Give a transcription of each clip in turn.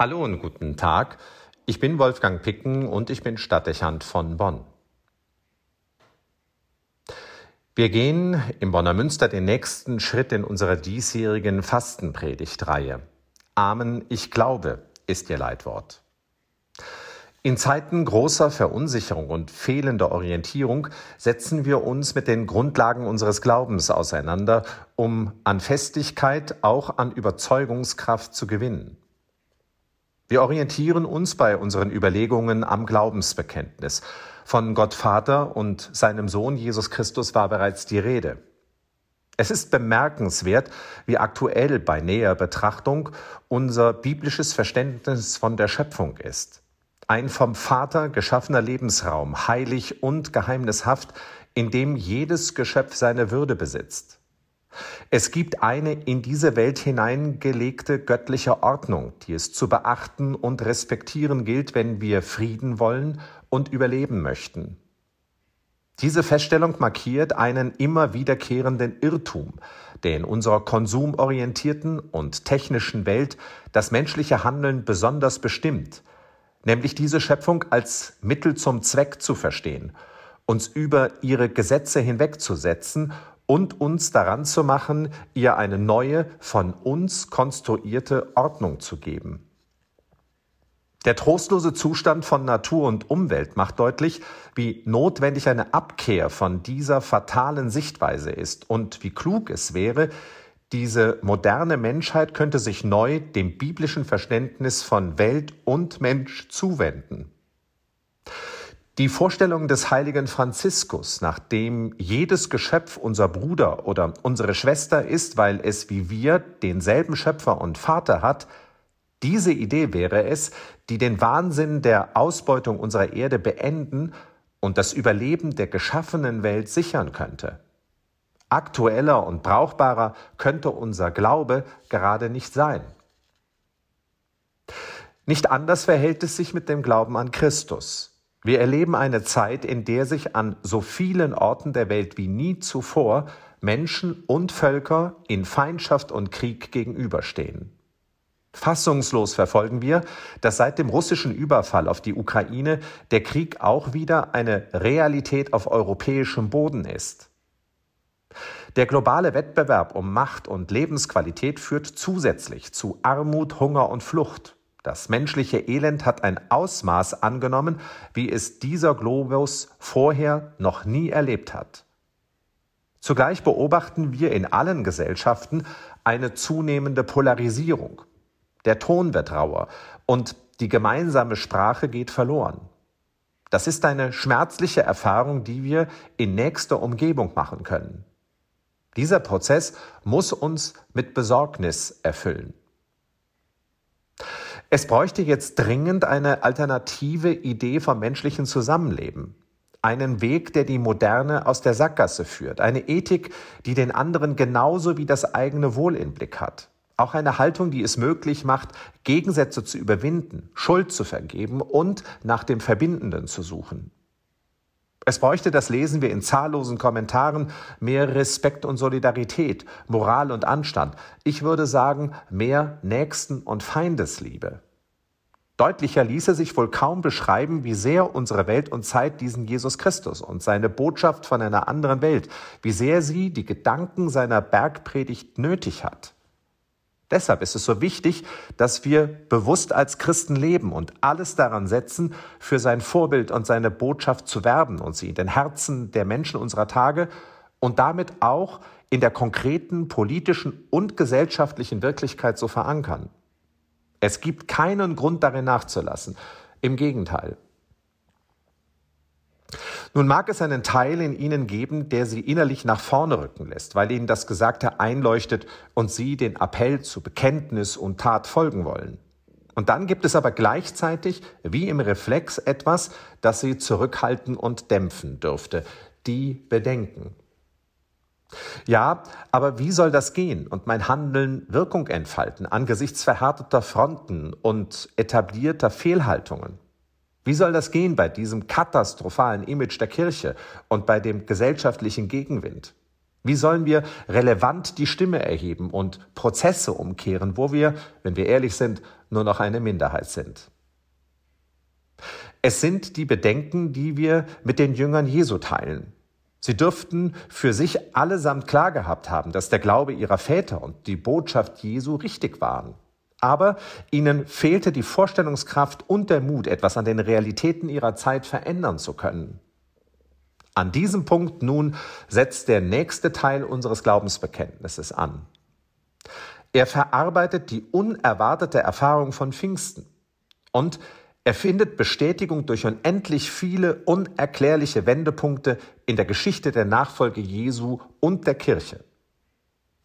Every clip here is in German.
Hallo und guten Tag. Ich bin Wolfgang Picken und ich bin Stadtdechant von Bonn. Wir gehen im Bonner Münster den nächsten Schritt in unserer diesjährigen Fastenpredigtreihe. Amen, ich glaube, ist ihr Leitwort. In Zeiten großer Verunsicherung und fehlender Orientierung setzen wir uns mit den Grundlagen unseres Glaubens auseinander, um an Festigkeit, auch an Überzeugungskraft zu gewinnen. Wir orientieren uns bei unseren Überlegungen am Glaubensbekenntnis. Von Gott Vater und seinem Sohn Jesus Christus war bereits die Rede. Es ist bemerkenswert, wie aktuell bei näher Betrachtung unser biblisches Verständnis von der Schöpfung ist. Ein vom Vater geschaffener Lebensraum, heilig und geheimnishaft, in dem jedes Geschöpf seine Würde besitzt. Es gibt eine in diese Welt hineingelegte göttliche Ordnung, die es zu beachten und respektieren gilt, wenn wir Frieden wollen und überleben möchten. Diese Feststellung markiert einen immer wiederkehrenden Irrtum, der in unserer konsumorientierten und technischen Welt das menschliche Handeln besonders bestimmt, nämlich diese Schöpfung als Mittel zum Zweck zu verstehen, uns über ihre Gesetze hinwegzusetzen und uns daran zu machen, ihr eine neue, von uns konstruierte Ordnung zu geben. Der trostlose Zustand von Natur und Umwelt macht deutlich, wie notwendig eine Abkehr von dieser fatalen Sichtweise ist und wie klug es wäre, diese moderne Menschheit könnte sich neu dem biblischen Verständnis von Welt und Mensch zuwenden. Die Vorstellung des heiligen Franziskus, nach dem jedes Geschöpf unser Bruder oder unsere Schwester ist, weil es wie wir denselben Schöpfer und Vater hat, diese Idee wäre es, die den Wahnsinn der Ausbeutung unserer Erde beenden und das Überleben der geschaffenen Welt sichern könnte. Aktueller und brauchbarer könnte unser Glaube gerade nicht sein. Nicht anders verhält es sich mit dem Glauben an Christus. Wir erleben eine Zeit, in der sich an so vielen Orten der Welt wie nie zuvor Menschen und Völker in Feindschaft und Krieg gegenüberstehen. Fassungslos verfolgen wir, dass seit dem russischen Überfall auf die Ukraine der Krieg auch wieder eine Realität auf europäischem Boden ist. Der globale Wettbewerb um Macht und Lebensqualität führt zusätzlich zu Armut, Hunger und Flucht. Das menschliche Elend hat ein Ausmaß angenommen, wie es dieser Globus vorher noch nie erlebt hat. Zugleich beobachten wir in allen Gesellschaften eine zunehmende Polarisierung. Der Ton wird rauer und die gemeinsame Sprache geht verloren. Das ist eine schmerzliche Erfahrung, die wir in nächster Umgebung machen können. Dieser Prozess muss uns mit Besorgnis erfüllen. Es bräuchte jetzt dringend eine alternative Idee vom menschlichen Zusammenleben. Einen Weg, der die Moderne aus der Sackgasse führt. Eine Ethik, die den anderen genauso wie das eigene Wohl im Blick hat. Auch eine Haltung, die es möglich macht, Gegensätze zu überwinden, Schuld zu vergeben und nach dem Verbindenden zu suchen. Es bräuchte, das lesen wir in zahllosen Kommentaren, mehr Respekt und Solidarität, Moral und Anstand. Ich würde sagen, mehr Nächsten- und Feindesliebe. Deutlicher ließe sich wohl kaum beschreiben, wie sehr unsere Welt und Zeit diesen Jesus Christus und seine Botschaft von einer anderen Welt, wie sehr sie die Gedanken seiner Bergpredigt nötig hat. Deshalb ist es so wichtig, dass wir bewusst als Christen leben und alles daran setzen, für sein Vorbild und seine Botschaft zu werben und sie in den Herzen der Menschen unserer Tage und damit auch in der konkreten politischen und gesellschaftlichen Wirklichkeit zu verankern. Es gibt keinen Grund darin nachzulassen. Im Gegenteil. Nun mag es einen Teil in ihnen geben, der sie innerlich nach vorne rücken lässt, weil ihnen das Gesagte einleuchtet und sie den Appell zu Bekenntnis und Tat folgen wollen. Und dann gibt es aber gleichzeitig, wie im Reflex, etwas, das sie zurückhalten und dämpfen dürfte, die Bedenken. Ja, aber wie soll das gehen und mein Handeln Wirkung entfalten angesichts verhärteter Fronten und etablierter Fehlhaltungen? Wie soll das gehen bei diesem katastrophalen Image der Kirche und bei dem gesellschaftlichen Gegenwind? Wie sollen wir relevant die Stimme erheben und Prozesse umkehren, wo wir, wenn wir ehrlich sind, nur noch eine Minderheit sind? Es sind die Bedenken, die wir mit den Jüngern Jesu teilen. Sie dürften für sich allesamt klar gehabt haben, dass der Glaube ihrer Väter und die Botschaft Jesu richtig waren. Aber ihnen fehlte die Vorstellungskraft und der Mut, etwas an den Realitäten ihrer Zeit verändern zu können. An diesem Punkt nun setzt der nächste Teil unseres Glaubensbekenntnisses an. Er verarbeitet die unerwartete Erfahrung von Pfingsten und er findet Bestätigung durch unendlich viele unerklärliche Wendepunkte in der Geschichte der Nachfolge Jesu und der Kirche.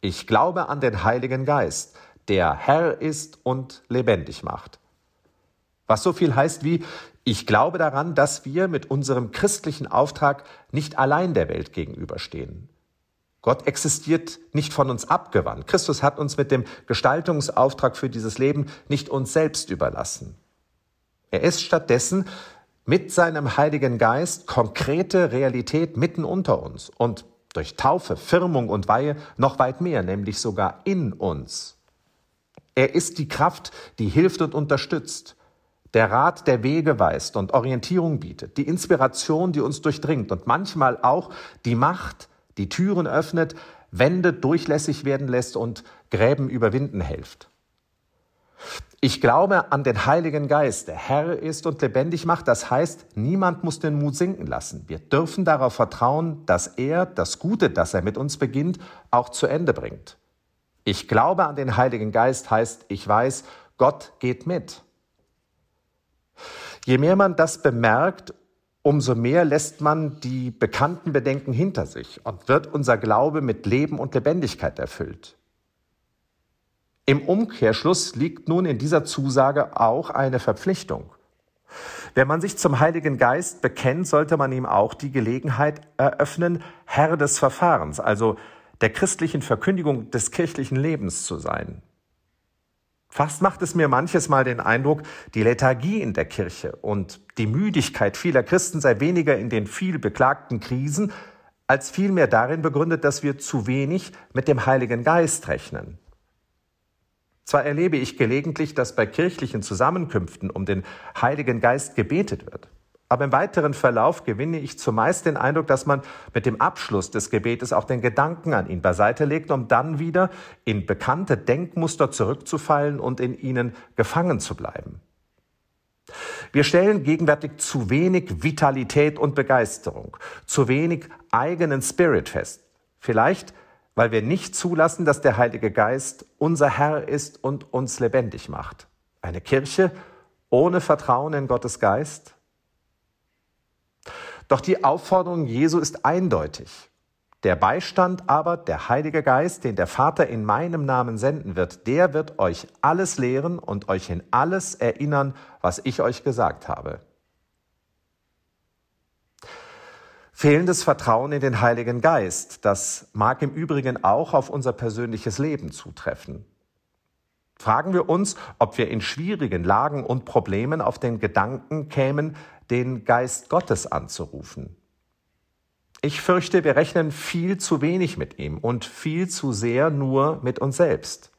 Ich glaube an den Heiligen Geist, der Herr ist und lebendig macht. Was so viel heißt wie, ich glaube daran, dass wir mit unserem christlichen Auftrag nicht allein der Welt gegenüberstehen. Gott existiert nicht von uns abgewandt. Christus hat uns mit dem Gestaltungsauftrag für dieses Leben nicht uns selbst überlassen. Er ist stattdessen mit seinem Heiligen Geist konkrete Realität mitten unter uns und durch Taufe, Firmung und Weihe noch weit mehr, nämlich sogar in uns. Er ist die Kraft, die hilft und unterstützt, der Rat, der Wege weist und Orientierung bietet, die Inspiration, die uns durchdringt und manchmal auch die Macht, die Türen öffnet, Wände durchlässig werden lässt und Gräben überwinden hilft. Ich glaube an den Heiligen Geist, der Herr ist und lebendig macht. Das heißt, niemand muss den Mut sinken lassen. Wir dürfen darauf vertrauen, dass er das Gute, das er mit uns beginnt, auch zu Ende bringt. Ich glaube an den Heiligen Geist heißt, ich weiß, Gott geht mit. Je mehr man das bemerkt, umso mehr lässt man die bekannten Bedenken hinter sich und wird unser Glaube mit Leben und Lebendigkeit erfüllt. Im Umkehrschluss liegt nun in dieser Zusage auch eine Verpflichtung. Wenn man sich zum Heiligen Geist bekennt, sollte man ihm auch die Gelegenheit eröffnen, Herr des Verfahrens, also der christlichen Verkündigung des kirchlichen Lebens zu sein. Fast macht es mir manches Mal den Eindruck, die Lethargie in der Kirche und die Müdigkeit vieler Christen sei weniger in den viel beklagten Krisen, als vielmehr darin begründet, dass wir zu wenig mit dem Heiligen Geist rechnen. Zwar erlebe ich gelegentlich, dass bei kirchlichen Zusammenkünften um den Heiligen Geist gebetet wird. Aber im weiteren Verlauf gewinne ich zumeist den Eindruck, dass man mit dem Abschluss des Gebetes auch den Gedanken an ihn beiseite legt, um dann wieder in bekannte Denkmuster zurückzufallen und in ihnen gefangen zu bleiben. Wir stellen gegenwärtig zu wenig Vitalität und Begeisterung, zu wenig eigenen Spirit fest. Vielleicht, weil wir nicht zulassen, dass der Heilige Geist unser Herr ist und uns lebendig macht. Eine Kirche ohne Vertrauen in Gottes Geist doch die Aufforderung Jesu ist eindeutig. Der Beistand aber, der Heilige Geist, den der Vater in meinem Namen senden wird, der wird euch alles lehren und euch in alles erinnern, was ich euch gesagt habe. Fehlendes Vertrauen in den Heiligen Geist, das mag im Übrigen auch auf unser persönliches Leben zutreffen. Fragen wir uns, ob wir in schwierigen Lagen und Problemen auf den Gedanken kämen, den Geist Gottes anzurufen. Ich fürchte, wir rechnen viel zu wenig mit ihm und viel zu sehr nur mit uns selbst.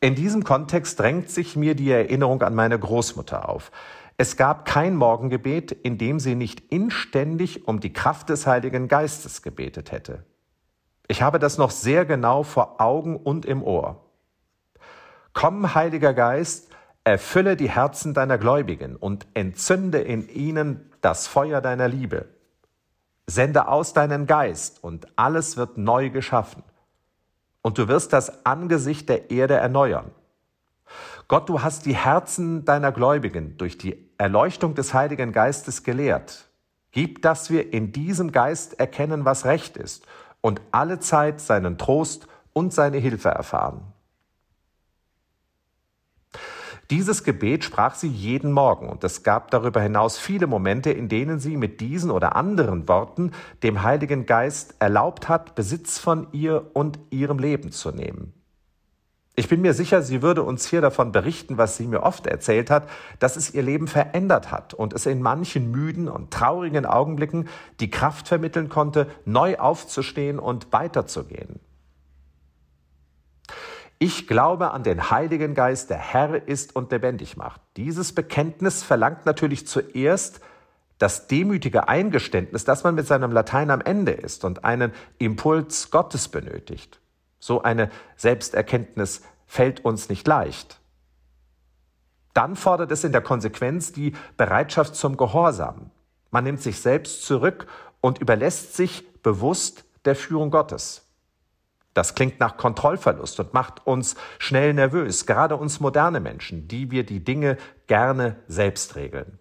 In diesem Kontext drängt sich mir die Erinnerung an meine Großmutter auf. Es gab kein Morgengebet, in dem sie nicht inständig um die Kraft des Heiligen Geistes gebetet hätte. Ich habe das noch sehr genau vor Augen und im Ohr. Komm, Heiliger Geist, Erfülle die Herzen deiner Gläubigen und entzünde in ihnen das Feuer deiner Liebe. Sende aus deinen Geist und alles wird neu geschaffen. Und du wirst das Angesicht der Erde erneuern. Gott, du hast die Herzen deiner Gläubigen durch die Erleuchtung des Heiligen Geistes gelehrt. Gib, dass wir in diesem Geist erkennen, was recht ist und alle Zeit seinen Trost und seine Hilfe erfahren. Dieses Gebet sprach sie jeden Morgen und es gab darüber hinaus viele Momente, in denen sie mit diesen oder anderen Worten dem Heiligen Geist erlaubt hat, Besitz von ihr und ihrem Leben zu nehmen. Ich bin mir sicher, sie würde uns hier davon berichten, was sie mir oft erzählt hat, dass es ihr Leben verändert hat und es in manchen müden und traurigen Augenblicken die Kraft vermitteln konnte, neu aufzustehen und weiterzugehen. Ich glaube an den Heiligen Geist, der Herr ist und lebendig macht. Dieses Bekenntnis verlangt natürlich zuerst das demütige Eingeständnis, dass man mit seinem Latein am Ende ist und einen Impuls Gottes benötigt. So eine Selbsterkenntnis fällt uns nicht leicht. Dann fordert es in der Konsequenz die Bereitschaft zum Gehorsam. Man nimmt sich selbst zurück und überlässt sich bewusst der Führung Gottes. Das klingt nach Kontrollverlust und macht uns schnell nervös, gerade uns moderne Menschen, die wir die Dinge gerne selbst regeln.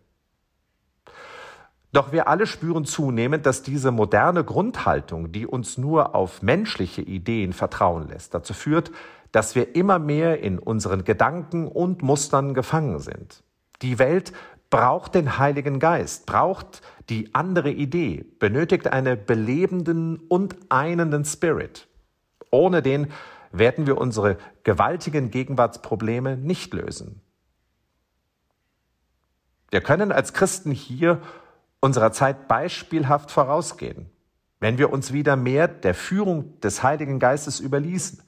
Doch wir alle spüren zunehmend, dass diese moderne Grundhaltung, die uns nur auf menschliche Ideen vertrauen lässt, dazu führt, dass wir immer mehr in unseren Gedanken und Mustern gefangen sind. Die Welt braucht den Heiligen Geist, braucht die andere Idee, benötigt einen belebenden und einenden Spirit. Ohne den werden wir unsere gewaltigen Gegenwartsprobleme nicht lösen. Wir können als Christen hier unserer Zeit beispielhaft vorausgehen, wenn wir uns wieder mehr der Führung des Heiligen Geistes überließen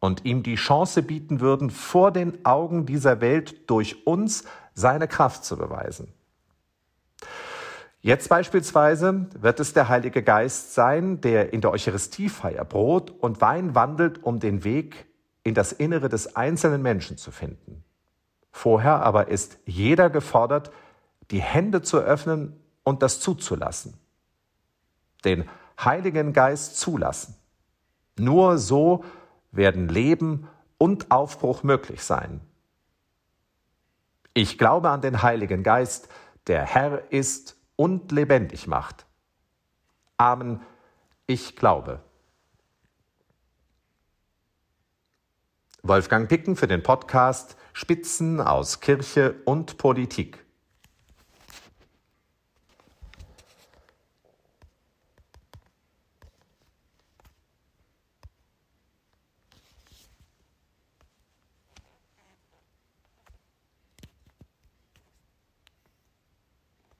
und ihm die Chance bieten würden, vor den Augen dieser Welt durch uns seine Kraft zu beweisen. Jetzt beispielsweise wird es der Heilige Geist sein, der in der Eucharistiefeier Brot und Wein wandelt, um den Weg in das Innere des einzelnen Menschen zu finden. Vorher aber ist jeder gefordert, die Hände zu öffnen und das zuzulassen. Den Heiligen Geist zulassen. Nur so werden Leben und Aufbruch möglich sein. Ich glaube an den Heiligen Geist, der Herr ist und lebendig macht. Amen. Ich glaube. Wolfgang Picken für den Podcast Spitzen aus Kirche und Politik.